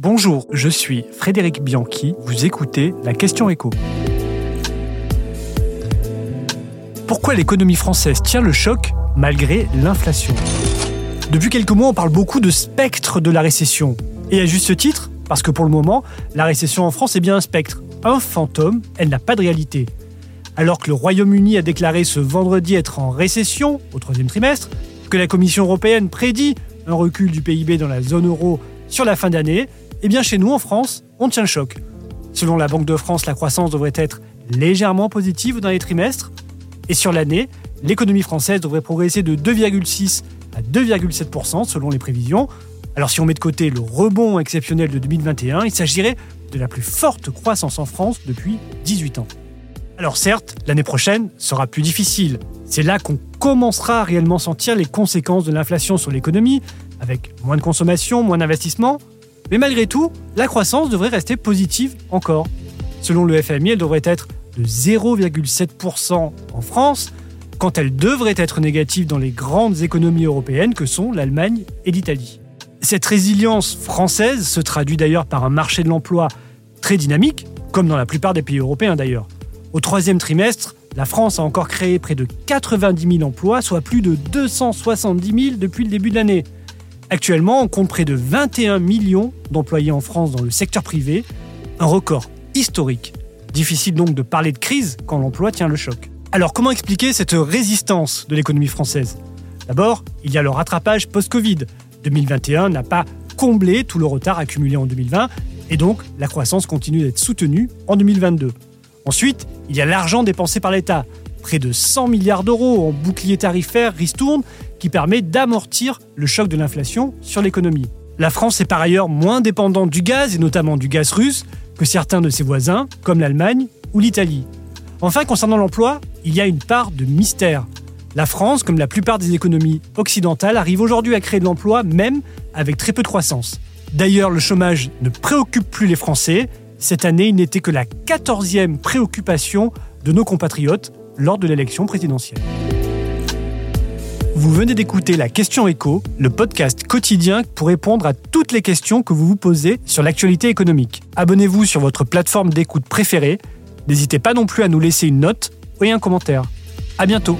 Bonjour, je suis Frédéric Bianchi, vous écoutez la question écho. Pourquoi l'économie française tient le choc malgré l'inflation? Depuis quelques mois, on parle beaucoup de spectre de la récession. Et à juste titre, parce que pour le moment, la récession en France est bien un spectre, un fantôme, elle n'a pas de réalité. Alors que le Royaume-Uni a déclaré ce vendredi être en récession au troisième trimestre, que la Commission européenne prédit un recul du PIB dans la zone euro sur la fin d'année, eh bien chez nous en France, on tient le choc. Selon la Banque de France, la croissance devrait être légèrement positive dans les trimestres. Et sur l'année, l'économie française devrait progresser de 2,6 à 2,7% selon les prévisions. Alors si on met de côté le rebond exceptionnel de 2021, il s'agirait de la plus forte croissance en France depuis 18 ans. Alors certes, l'année prochaine sera plus difficile. C'est là qu'on commencera à réellement sentir les conséquences de l'inflation sur l'économie, avec moins de consommation, moins d'investissement, mais malgré tout, la croissance devrait rester positive encore. Selon le FMI, elle devrait être de 0,7% en France, quand elle devrait être négative dans les grandes économies européennes que sont l'Allemagne et l'Italie. Cette résilience française se traduit d'ailleurs par un marché de l'emploi très dynamique, comme dans la plupart des pays européens d'ailleurs. Au troisième trimestre, la France a encore créé près de 90 000 emplois, soit plus de 270 000 depuis le début de l'année. Actuellement, on compte près de 21 millions d'employés en France dans le secteur privé, un record historique. Difficile donc de parler de crise quand l'emploi tient le choc. Alors comment expliquer cette résistance de l'économie française? D'abord, il y a le rattrapage post-Covid. 2021 n'a pas comblé tout le retard accumulé en 2020 et donc la croissance continue d'être soutenue en 2022. Ensuite, il y a l'argent dépensé par l'État. Près de 100 milliards d'euros en bouclier tarifaire ristourne qui permet d'amortir le choc de l'inflation sur l'économie. La France est par ailleurs moins dépendante du gaz, et notamment du gaz russe, que certains de ses voisins, comme l'Allemagne ou l'Italie. Enfin, concernant l'emploi, il y a une part de mystère. La France, comme la plupart des économies occidentales, arrive aujourd'hui à créer de l'emploi même avec très peu de croissance. D'ailleurs, le chômage ne préoccupe plus les Français. Cette année, il n'était que la 14e préoccupation de nos compatriotes lors de l'élection présidentielle. Vous venez d'écouter la Question Écho, le podcast quotidien pour répondre à toutes les questions que vous vous posez sur l'actualité économique. Abonnez-vous sur votre plateforme d'écoute préférée. N'hésitez pas non plus à nous laisser une note et un commentaire. À bientôt.